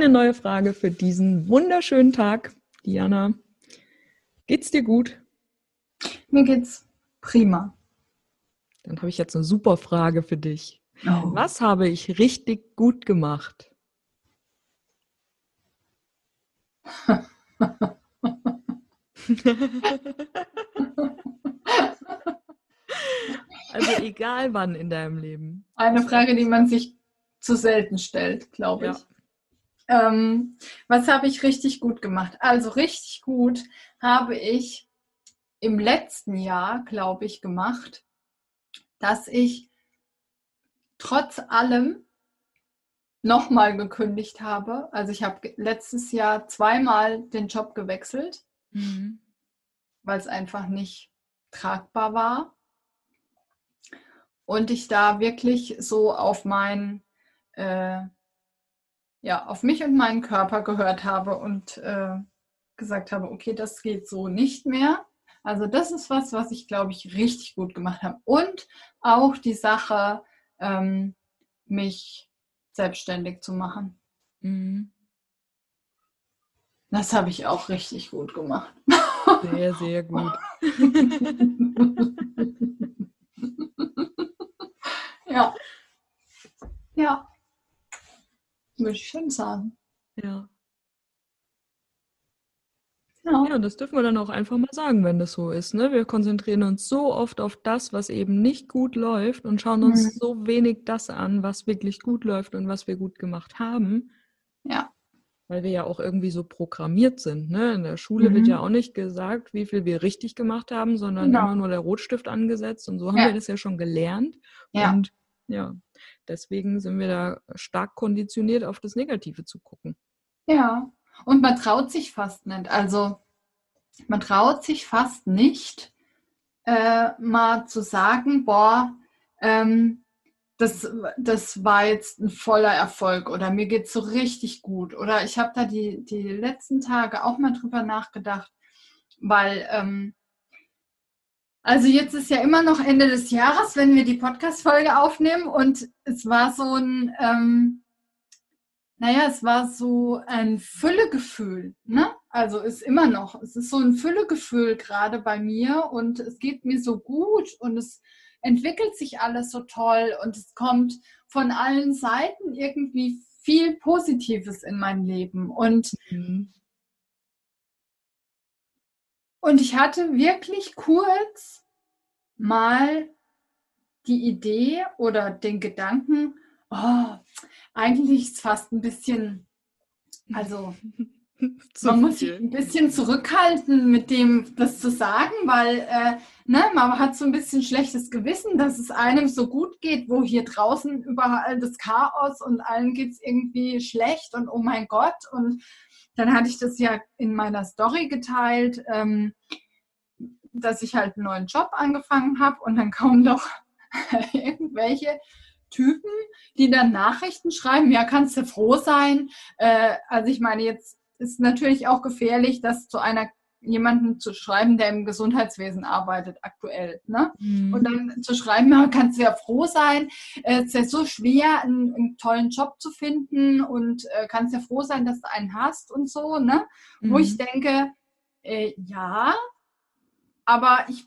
Eine neue Frage für diesen wunderschönen Tag. Diana, geht's dir gut? Mir geht's prima. Dann habe ich jetzt eine super Frage für dich. Oh. Was habe ich richtig gut gemacht? also egal wann in deinem Leben. Eine Frage, die man sich zu selten stellt, glaube ich. Ja. Ähm, was habe ich richtig gut gemacht? Also richtig gut habe ich im letzten Jahr, glaube ich, gemacht, dass ich trotz allem nochmal gekündigt habe. Also ich habe letztes Jahr zweimal den Job gewechselt, mhm. weil es einfach nicht tragbar war. Und ich da wirklich so auf mein äh, ja, auf mich und meinen Körper gehört habe und äh, gesagt habe, okay, das geht so nicht mehr. Also das ist was, was ich, glaube ich, richtig gut gemacht habe. Und auch die Sache, ähm, mich selbstständig zu machen. Mhm. Das habe ich auch richtig gut gemacht. Sehr, sehr gut. ja. Ja. Würde ich schon sagen. Ja. Ja. ja, das dürfen wir dann auch einfach mal sagen, wenn das so ist. Ne? Wir konzentrieren uns so oft auf das, was eben nicht gut läuft und schauen uns mhm. so wenig das an, was wirklich gut läuft und was wir gut gemacht haben. Ja. Weil wir ja auch irgendwie so programmiert sind. Ne? In der Schule mhm. wird ja auch nicht gesagt, wie viel wir richtig gemacht haben, sondern genau. immer nur der Rotstift angesetzt. Und so haben ja. wir das ja schon gelernt. Ja. Und ja, deswegen sind wir da stark konditioniert, auf das Negative zu gucken. Ja, und man traut sich fast nicht. Also man traut sich fast nicht, äh, mal zu sagen, boah, ähm, das, das war jetzt ein voller Erfolg oder mir geht es so richtig gut. Oder ich habe da die, die letzten Tage auch mal drüber nachgedacht, weil ähm, also jetzt ist ja immer noch Ende des Jahres, wenn wir die Podcast-Folge aufnehmen und es war so ein, ähm, naja, es war so ein Füllegefühl, ne? Also ist immer noch, es ist so ein Füllegefühl gerade bei mir und es geht mir so gut und es entwickelt sich alles so toll und es kommt von allen Seiten irgendwie viel Positives in mein Leben und mhm. Und ich hatte wirklich kurz mal die Idee oder den Gedanken, oh, eigentlich ist es fast ein bisschen, also man muss sich ein bisschen zurückhalten mit dem, das zu sagen, weil äh, ne, man hat so ein bisschen schlechtes Gewissen, dass es einem so gut geht, wo hier draußen überall das Chaos und allen geht es irgendwie schlecht und oh mein Gott und dann hatte ich das ja in meiner Story geteilt, ähm, dass ich halt einen neuen Job angefangen habe und dann kommen doch irgendwelche Typen, die dann Nachrichten schreiben, ja, kannst du froh sein. Äh, also ich meine, jetzt ist natürlich auch gefährlich, das zu einer jemanden zu schreiben, der im Gesundheitswesen arbeitet aktuell. Ne? Mhm. Und dann zu schreiben, kannst du ja froh sein, äh, es ist ja so schwer, einen, einen, tollen Job zu finden und äh, kannst ja froh sein, dass du einen hast und so. Ne? Mhm. Wo ich denke, äh, ja, aber ich,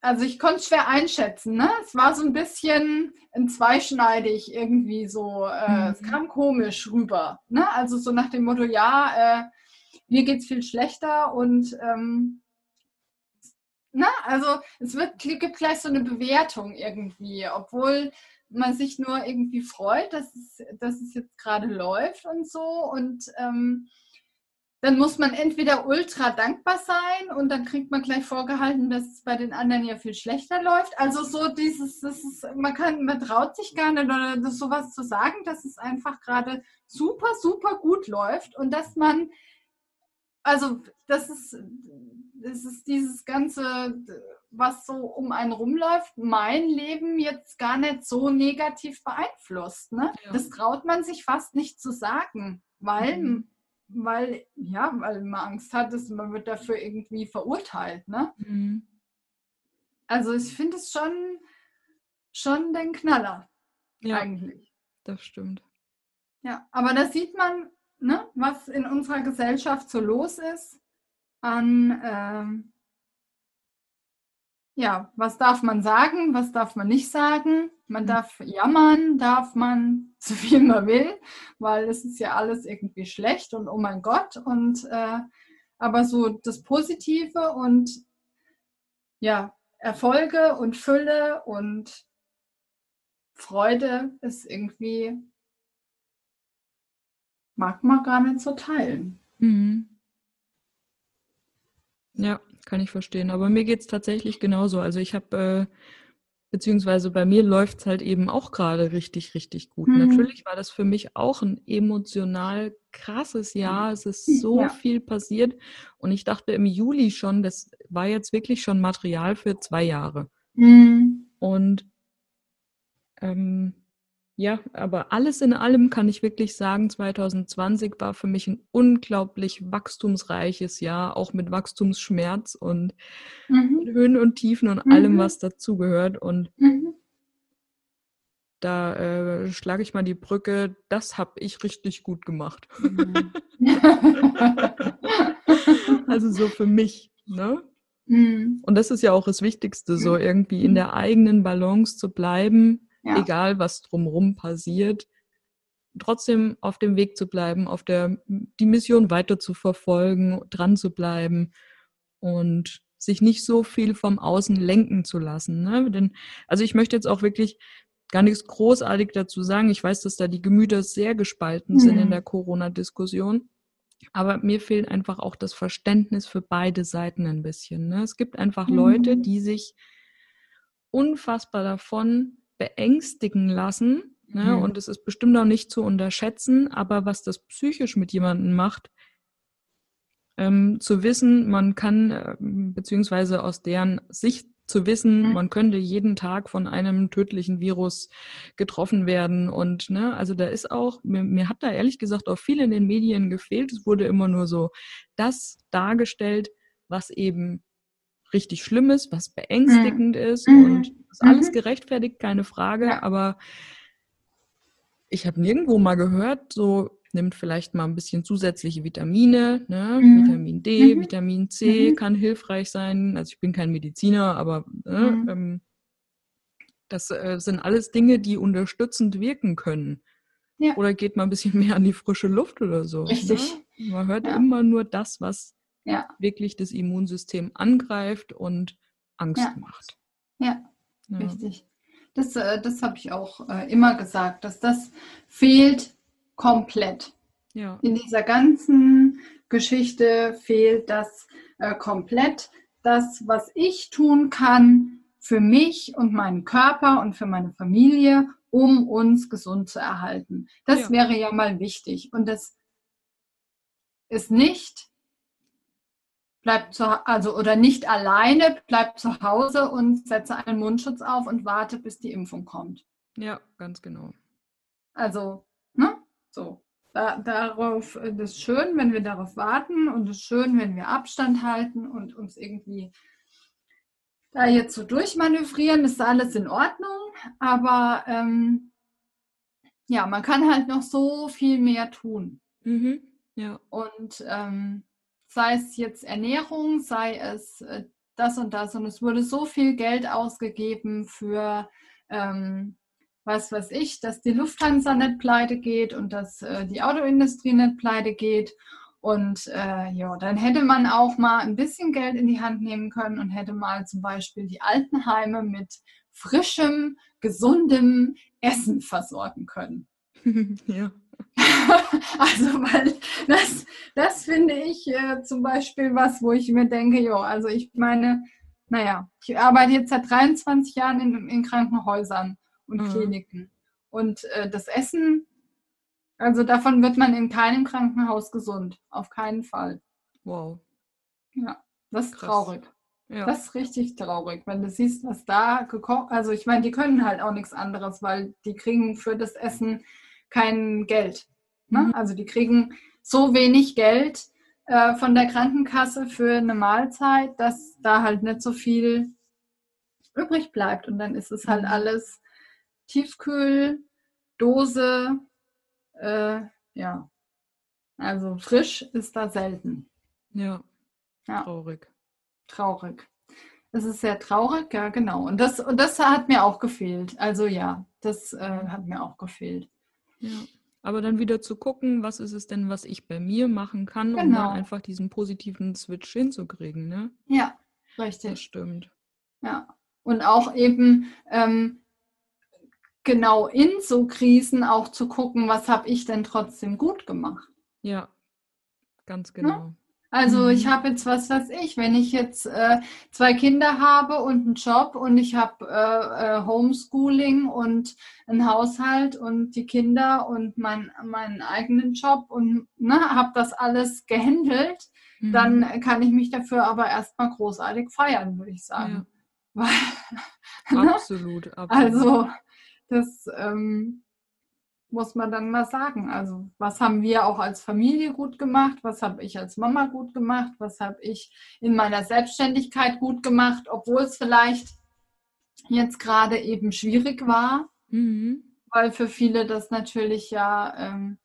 also ich konnte es schwer einschätzen. Ne? Es war so ein bisschen ein zweischneidig irgendwie so, äh, mhm. es kam komisch rüber. Ne? Also so nach dem Motto, ja, äh, mir geht es viel schlechter und ähm, na, also es wird, gibt gleich so eine Bewertung irgendwie, obwohl man sich nur irgendwie freut, dass es, dass es jetzt gerade läuft und so. Und ähm, dann muss man entweder ultra dankbar sein und dann kriegt man gleich vorgehalten, dass es bei den anderen ja viel schlechter läuft. Also so dieses, das ist, man kann, man traut sich gar nicht oder das sowas zu sagen, dass es einfach gerade super, super gut läuft und dass man, also das ist, das ist dieses ganze was so um einen rumläuft, mein Leben jetzt gar nicht so negativ beeinflusst. Ne? Ja. Das traut man sich fast nicht zu sagen, weil, mhm. weil, ja, weil man Angst hat, dass man wird dafür irgendwie verurteilt. Ne? Mhm. Also ich finde es schon, schon den Knaller. Ja, eigentlich. Das stimmt. Ja, aber da sieht man, ne, was in unserer Gesellschaft so los ist an ähm, ja, was darf man sagen, was darf man nicht sagen? Man mhm. darf jammern, darf man so viel man will, weil es ist ja alles irgendwie schlecht und oh mein Gott. Und äh, aber so das Positive und ja, Erfolge und Fülle und Freude ist irgendwie, mag man gar nicht so teilen. Mhm. Ja, kann ich verstehen. Aber mir geht es tatsächlich genauso. Also ich habe, äh, beziehungsweise bei mir läuft es halt eben auch gerade richtig, richtig gut. Mhm. Natürlich war das für mich auch ein emotional krasses Jahr. Es ist so ja. viel passiert. Und ich dachte im Juli schon, das war jetzt wirklich schon Material für zwei Jahre. Mhm. Und ähm, ja, aber alles in allem kann ich wirklich sagen, 2020 war für mich ein unglaublich wachstumsreiches Jahr, auch mit Wachstumsschmerz und mhm. Höhen und Tiefen und mhm. allem, was dazugehört. Und mhm. da äh, schlage ich mal die Brücke, das habe ich richtig gut gemacht. Mhm. also so für mich, ne? Mhm. Und das ist ja auch das Wichtigste, so irgendwie in der eigenen Balance zu bleiben ja. egal was drumherum passiert, trotzdem auf dem Weg zu bleiben, auf der die Mission weiter zu verfolgen, dran zu bleiben und sich nicht so viel vom Außen lenken zu lassen. Ne? Denn, also ich möchte jetzt auch wirklich gar nichts großartig dazu sagen. Ich weiß, dass da die Gemüter sehr gespalten mhm. sind in mhm. der Corona-Diskussion. Aber mir fehlt einfach auch das Verständnis für beide Seiten ein bisschen. Ne? Es gibt einfach mhm. Leute, die sich unfassbar davon beängstigen lassen. Ne? Mhm. Und es ist bestimmt auch nicht zu unterschätzen, aber was das psychisch mit jemandem macht, ähm, zu wissen, man kann, äh, beziehungsweise aus deren Sicht zu wissen, mhm. man könnte jeden Tag von einem tödlichen Virus getroffen werden. Und ne, also da ist auch, mir, mir hat da ehrlich gesagt auch viel in den Medien gefehlt. Es wurde immer nur so das dargestellt, was eben richtig schlimm ist, was beängstigend mhm. ist mhm. und ist alles mhm. gerechtfertigt, keine Frage, ja. aber ich habe nirgendwo mal gehört, so nimmt vielleicht mal ein bisschen zusätzliche Vitamine, ne? Mhm. Vitamin D, mhm. Vitamin C mhm. kann hilfreich sein. Also ich bin kein Mediziner, aber ne, ähm, das äh, sind alles Dinge, die unterstützend wirken können. Ja. Oder geht mal ein bisschen mehr an die frische Luft oder so. Ne? Richtig. Ne? Man hört ja. immer nur das, was ja. wirklich das Immunsystem angreift und Angst ja. macht. Ja, ja. richtig. Das, äh, das habe ich auch äh, immer gesagt, dass das fehlt komplett. Ja. In dieser ganzen Geschichte fehlt das äh, komplett. Das, was ich tun kann für mich und meinen Körper und für meine Familie, um uns gesund zu erhalten. Das ja. wäre ja mal wichtig. Und das ist nicht bleibt zu, also oder nicht alleine, bleibt zu Hause und setze einen Mundschutz auf und warte, bis die Impfung kommt. Ja, ganz genau. Also, ne? So. Da, darauf, das ist schön, wenn wir darauf warten und es ist schön, wenn wir Abstand halten und uns irgendwie da jetzt so durchmanövrieren, ist alles in Ordnung, aber ähm, ja, man kann halt noch so viel mehr tun. Mhm, ja. Und ähm, sei es jetzt Ernährung, sei es äh, das und das. Und es wurde so viel Geld ausgegeben für, ähm, was weiß ich, dass die Lufthansa nicht pleite geht und dass äh, die Autoindustrie nicht pleite geht. Und äh, ja, dann hätte man auch mal ein bisschen Geld in die Hand nehmen können und hätte mal zum Beispiel die Altenheime mit frischem, gesundem Essen versorgen können. ja. also, weil das, das finde ich äh, zum Beispiel was, wo ich mir denke, jo, also ich meine, naja, ich arbeite jetzt seit 23 Jahren in, in Krankenhäusern und mhm. Kliniken. Und äh, das Essen, also davon wird man in keinem Krankenhaus gesund. Auf keinen Fall. Wow. Ja, das ist Krass. traurig. Ja. Das ist richtig traurig, wenn du siehst, was da gekocht Also ich meine, die können halt auch nichts anderes, weil die kriegen für das Essen kein Geld. Ne? Mhm. Also die kriegen so wenig Geld äh, von der Krankenkasse für eine Mahlzeit, dass da halt nicht so viel übrig bleibt. Und dann ist es halt mhm. alles Tiefkühl, Dose, äh, ja. Also frisch ist da selten. Ja. ja. Traurig. Traurig. Es ist sehr traurig, ja, genau. Und das, und das hat mir auch gefehlt. Also ja, das äh, hat mir auch gefehlt. Ja. Aber dann wieder zu gucken, was ist es denn, was ich bei mir machen kann, genau. um dann einfach diesen positiven Switch hinzukriegen, ne? Ja, richtig. Das stimmt. Ja. Und auch eben ähm, genau in so Krisen auch zu gucken, was habe ich denn trotzdem gut gemacht. Ja, ganz genau. Ja? Also ich mhm. habe jetzt, was weiß ich, wenn ich jetzt äh, zwei Kinder habe und einen Job und ich habe äh, äh, Homeschooling und einen Haushalt und die Kinder und mein, meinen eigenen Job und ne, habe das alles gehandelt, mhm. dann kann ich mich dafür aber erstmal großartig feiern, würde ich sagen. Ja. Weil, absolut, absolut. Also das ähm, muss man dann mal sagen. Also was haben wir auch als Familie gut gemacht? Was habe ich als Mama gut gemacht? Was habe ich in meiner Selbstständigkeit gut gemacht, obwohl es vielleicht jetzt gerade eben schwierig war, mhm. weil für viele das natürlich ja ähm,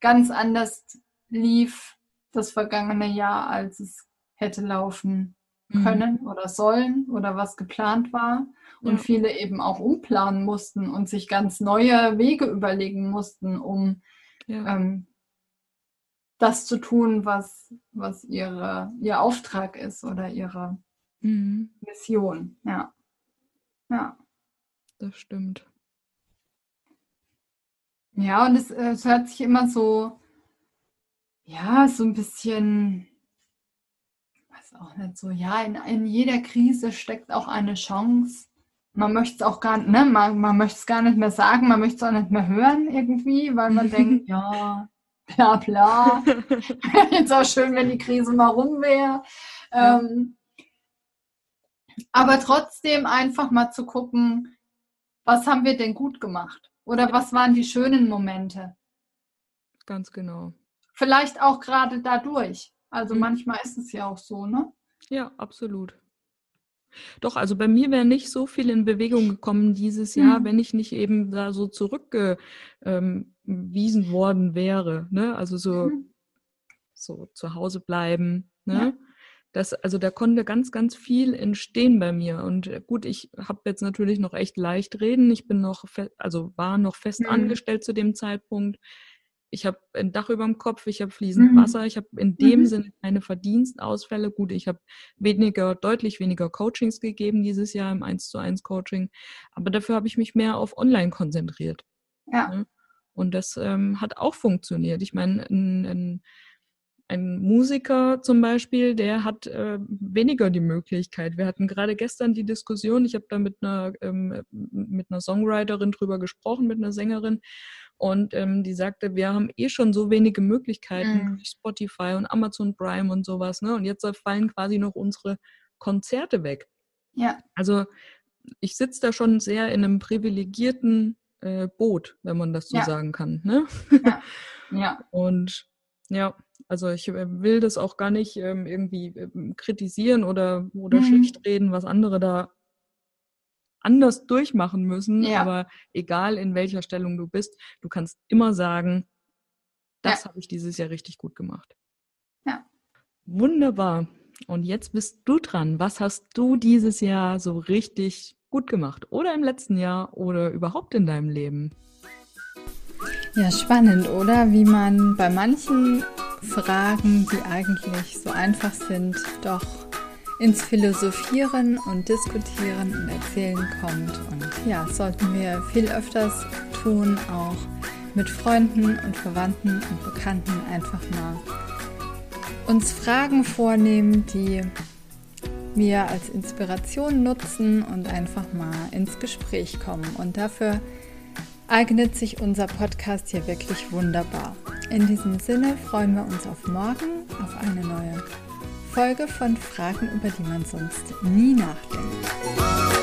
ganz anders lief das vergangene Jahr, als es hätte laufen. Können mhm. oder sollen oder was geplant war und ja. viele eben auch umplanen mussten und sich ganz neue Wege überlegen mussten, um ja. ähm, das zu tun, was, was ihre, ihr Auftrag ist oder ihre mhm. Mission. Ja. Ja. Das stimmt. Ja, und es, es hört sich immer so, ja, so ein bisschen, auch nicht so, ja, in, in jeder Krise steckt auch eine Chance man möchte es auch gar nicht, ne, man, man möchte es gar nicht mehr sagen, man möchte es auch nicht mehr hören irgendwie, weil man denkt, ja, bla bla. Jetzt auch schön, wenn die Krise mal rum wäre. Ähm, aber trotzdem einfach mal zu gucken, was haben wir denn gut gemacht? Oder was waren die schönen Momente? Ganz genau. Vielleicht auch gerade dadurch. Also mhm. manchmal ist es ja auch so, ne? Ja, absolut. Doch, also bei mir wäre nicht so viel in Bewegung gekommen dieses Jahr, mhm. wenn ich nicht eben da so zurückgewiesen ähm, worden wäre. Ne? Also so, mhm. so zu Hause bleiben. Ne? Ja. Das, also da konnte ganz, ganz viel entstehen bei mir. Und gut, ich habe jetzt natürlich noch echt leicht reden. Ich bin noch, also war noch fest mhm. angestellt zu dem Zeitpunkt ich habe ein Dach über dem Kopf, ich habe fließend mhm. Wasser, ich habe in dem mhm. Sinne keine Verdienstausfälle. Gut, ich habe weniger, deutlich weniger Coachings gegeben dieses Jahr im 1 zu 1 Coaching, aber dafür habe ich mich mehr auf Online konzentriert. Ja. Ne? Und das ähm, hat auch funktioniert. Ich meine, ein, ein, ein, Musiker zum Beispiel, der hat äh, weniger die Möglichkeit. Wir hatten gerade gestern die Diskussion, ich habe da mit einer, ähm, mit einer Songwriterin drüber gesprochen, mit einer Sängerin. Und ähm, die sagte, wir haben eh schon so wenige Möglichkeiten mhm. durch Spotify und Amazon Prime und sowas. Ne? Und jetzt fallen quasi noch unsere Konzerte weg. Ja. Also ich sitze da schon sehr in einem privilegierten äh, Boot, wenn man das so ja. sagen kann. Ne? Ja. ja. Und ja, also ich äh, will das auch gar nicht ähm, irgendwie ähm, kritisieren oder, oder mhm. schlecht reden, was andere da anders durchmachen müssen. Ja. Aber egal in welcher Stellung du bist, du kannst immer sagen, das ja. habe ich dieses Jahr richtig gut gemacht. Ja. Wunderbar. Und jetzt bist du dran. Was hast du dieses Jahr so richtig gut gemacht? Oder im letzten Jahr oder überhaupt in deinem Leben? Ja, spannend, oder? Wie man bei manchen Fragen, die eigentlich so einfach sind, doch ins Philosophieren und Diskutieren und Erzählen kommt. Und ja, sollten wir viel öfters tun, auch mit Freunden und Verwandten und Bekannten einfach mal uns Fragen vornehmen, die wir als Inspiration nutzen und einfach mal ins Gespräch kommen. Und dafür eignet sich unser Podcast hier wirklich wunderbar. In diesem Sinne freuen wir uns auf morgen, auf eine neue Folge von Fragen, über die man sonst nie nachdenkt.